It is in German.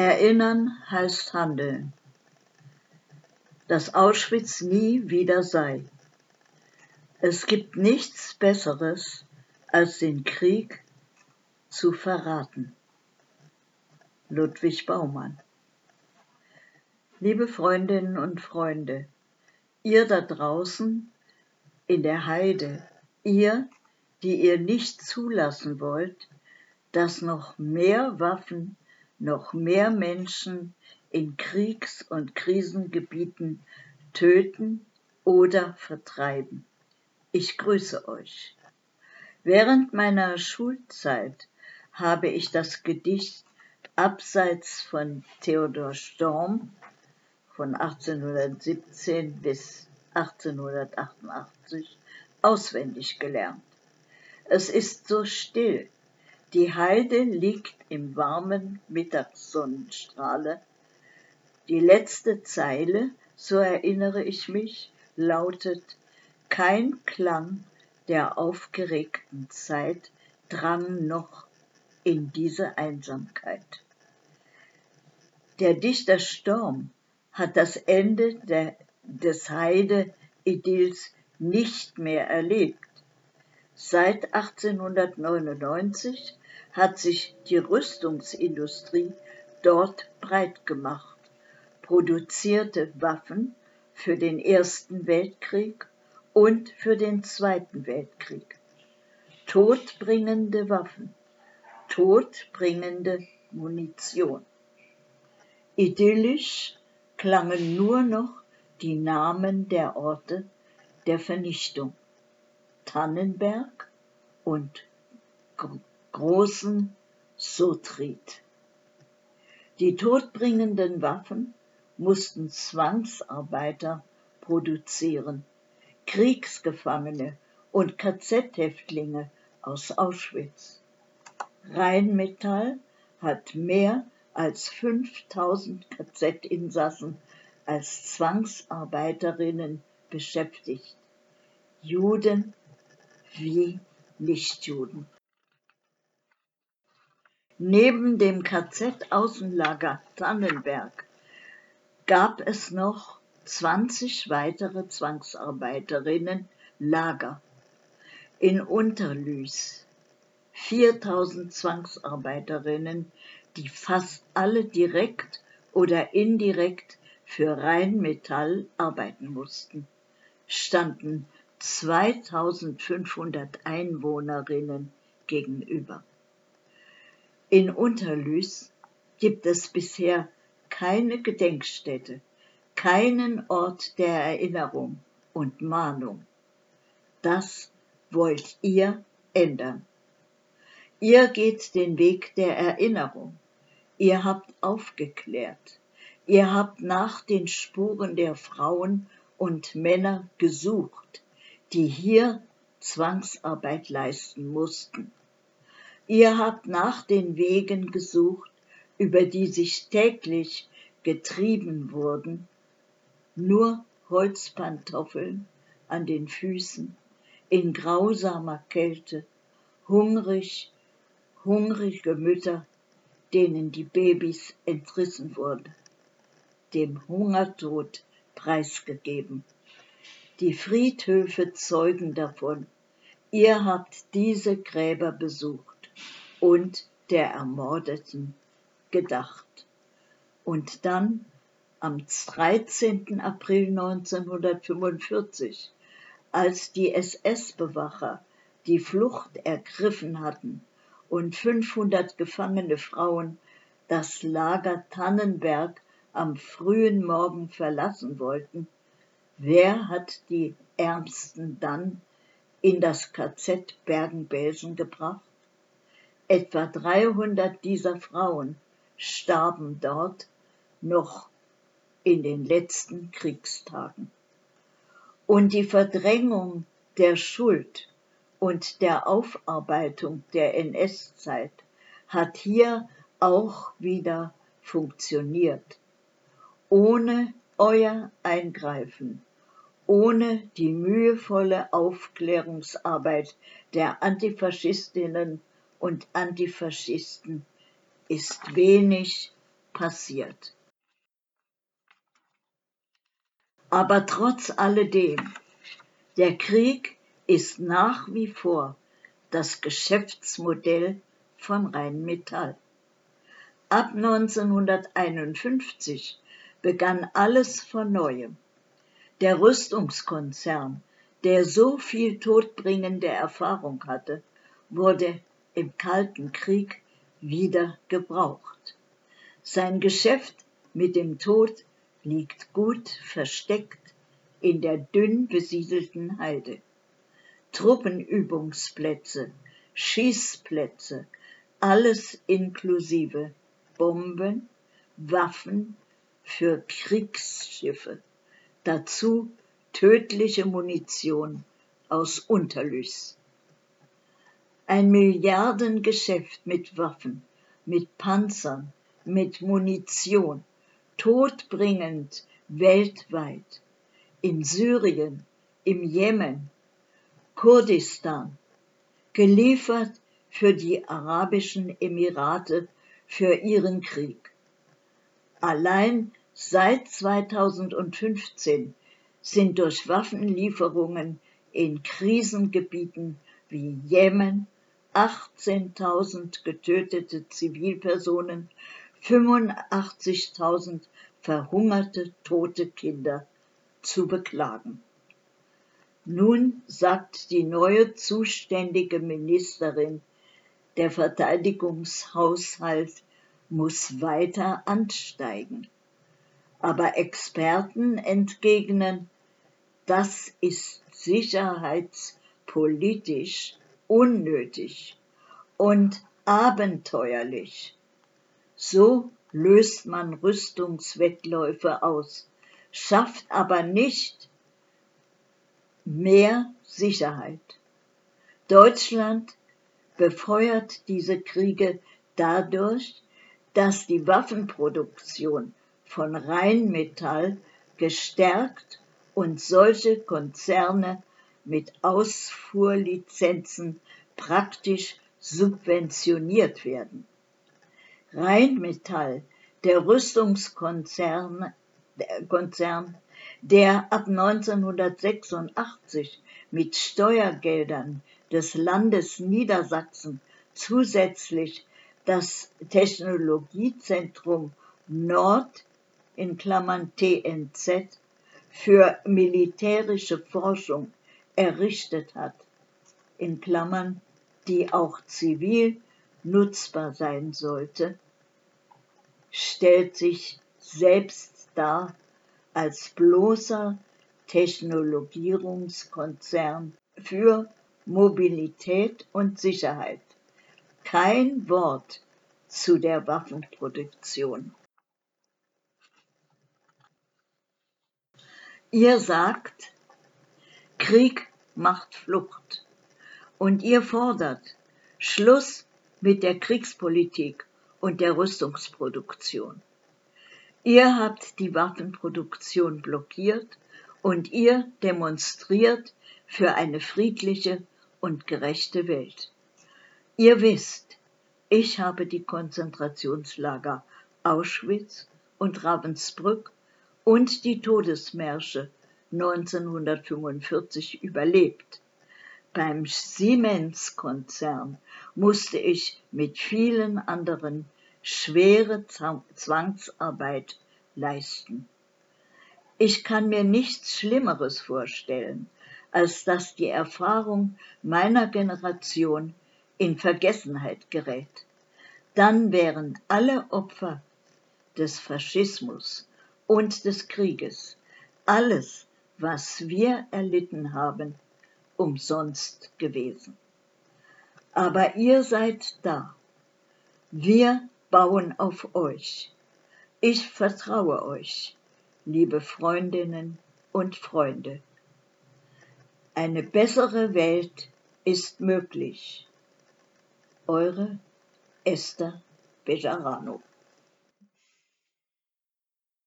Erinnern heißt handeln. Dass Auschwitz nie wieder sei. Es gibt nichts Besseres, als den Krieg zu verraten. Ludwig Baumann Liebe Freundinnen und Freunde, ihr da draußen in der Heide, ihr, die ihr nicht zulassen wollt, dass noch mehr Waffen, noch mehr Menschen in Kriegs- und Krisengebieten töten oder vertreiben. Ich grüße euch. Während meiner Schulzeit habe ich das Gedicht Abseits von Theodor Storm von 1817 bis 1888 auswendig gelernt. Es ist so still. Die Heide liegt im warmen Mittagssonnenstrahle. Die letzte Zeile, so erinnere ich mich, lautet Kein Klang der aufgeregten Zeit drang noch in diese Einsamkeit. Der Dichter Storm hat das Ende der, des Heide-Idylls nicht mehr erlebt. Seit 1899 hat sich die Rüstungsindustrie dort breit gemacht, produzierte Waffen für den Ersten Weltkrieg und für den Zweiten Weltkrieg. Todbringende Waffen, todbringende Munition. Idyllisch klangen nur noch die Namen der Orte der Vernichtung. Tannenberg und großen Sotrit. Die todbringenden Waffen mussten Zwangsarbeiter produzieren, Kriegsgefangene und KZ-Häftlinge aus Auschwitz. Rheinmetall hat mehr als 5000 KZ-Insassen als Zwangsarbeiterinnen beschäftigt. Juden wie Nichtjuden. Neben dem KZ-Außenlager Tannenberg gab es noch 20 weitere Zwangsarbeiterinnen Lager. In Unterlüß 4000 Zwangsarbeiterinnen die fast alle direkt oder indirekt für Rheinmetall arbeiten mussten, standen 2500 Einwohnerinnen gegenüber. In Unterlüß gibt es bisher keine Gedenkstätte, keinen Ort der Erinnerung und Mahnung. Das wollt ihr ändern. Ihr geht den Weg der Erinnerung. Ihr habt aufgeklärt. Ihr habt nach den Spuren der Frauen und Männer gesucht, die hier Zwangsarbeit leisten mussten. Ihr habt nach den Wegen gesucht, über die sich täglich getrieben wurden, nur Holzpantoffeln an den Füßen, in grausamer Kälte, hungrig hungrige Mütter, denen die Babys entrissen wurden, dem Hungertod preisgegeben. Die Friedhöfe zeugen davon. Ihr habt diese Gräber besucht und der Ermordeten gedacht. Und dann am 13. April 1945, als die SS-Bewacher die Flucht ergriffen hatten, und 500 gefangene Frauen das Lager Tannenberg am frühen Morgen verlassen wollten, wer hat die Ärmsten dann in das KZ Bergen-Belsen gebracht? Etwa 300 dieser Frauen starben dort noch in den letzten Kriegstagen. Und die Verdrängung der Schuld und der Aufarbeitung der NS-Zeit hat hier auch wieder funktioniert. Ohne euer Eingreifen, ohne die mühevolle Aufklärungsarbeit der Antifaschistinnen und Antifaschisten ist wenig passiert. Aber trotz alledem, der Krieg ist nach wie vor das Geschäftsmodell von Rheinmetall. Ab 1951 begann alles von neuem. Der Rüstungskonzern, der so viel todbringende Erfahrung hatte, wurde im Kalten Krieg wieder gebraucht. Sein Geschäft mit dem Tod liegt gut versteckt in der dünn besiedelten Heide. Truppenübungsplätze, Schießplätze, alles inklusive Bomben, Waffen für Kriegsschiffe, dazu tödliche Munition aus Unterlüß. Ein Milliardengeschäft mit Waffen, mit Panzern, mit Munition, todbringend weltweit, in Syrien, im Jemen, Kurdistan, geliefert für die Arabischen Emirate für ihren Krieg. Allein seit 2015 sind durch Waffenlieferungen in Krisengebieten wie Jemen 18.000 getötete Zivilpersonen, 85.000 verhungerte tote Kinder zu beklagen. Nun sagt die neue zuständige Ministerin, der Verteidigungshaushalt muss weiter ansteigen. Aber Experten entgegnen, das ist sicherheitspolitisch unnötig und abenteuerlich. So löst man Rüstungswettläufe aus, schafft aber nicht mehr Sicherheit. Deutschland befeuert diese Kriege dadurch, dass die Waffenproduktion von Rheinmetall gestärkt und solche Konzerne mit Ausfuhrlizenzen praktisch subventioniert werden. Rheinmetall, der Rüstungskonzern, der, Konzern, der ab 1986 mit Steuergeldern des Landes Niedersachsen zusätzlich das Technologiezentrum Nord in Klammern TNZ für militärische Forschung errichtet hat, in Klammern, die auch zivil nutzbar sein sollte, stellt sich selbst dar als bloßer Technologierungskonzern für Mobilität und Sicherheit. Kein Wort zu der Waffenproduktion. Ihr sagt, Krieg macht Flucht. Und ihr fordert Schluss mit der Kriegspolitik und der Rüstungsproduktion. Ihr habt die Waffenproduktion blockiert und ihr demonstriert für eine friedliche und gerechte Welt. Ihr wisst, ich habe die Konzentrationslager Auschwitz und Ravensbrück und die Todesmärsche 1945 überlebt. Beim Siemens-Konzern musste ich mit vielen anderen schwere Zwangsarbeit leisten. Ich kann mir nichts Schlimmeres vorstellen, als dass die Erfahrung meiner Generation in Vergessenheit gerät. Dann wären alle Opfer des Faschismus und des Krieges, alles, was wir erlitten haben, umsonst gewesen. Aber ihr seid da. Wir bauen auf euch. Ich vertraue euch, liebe Freundinnen und Freunde. Eine bessere Welt ist möglich. Eure Esther Bejarano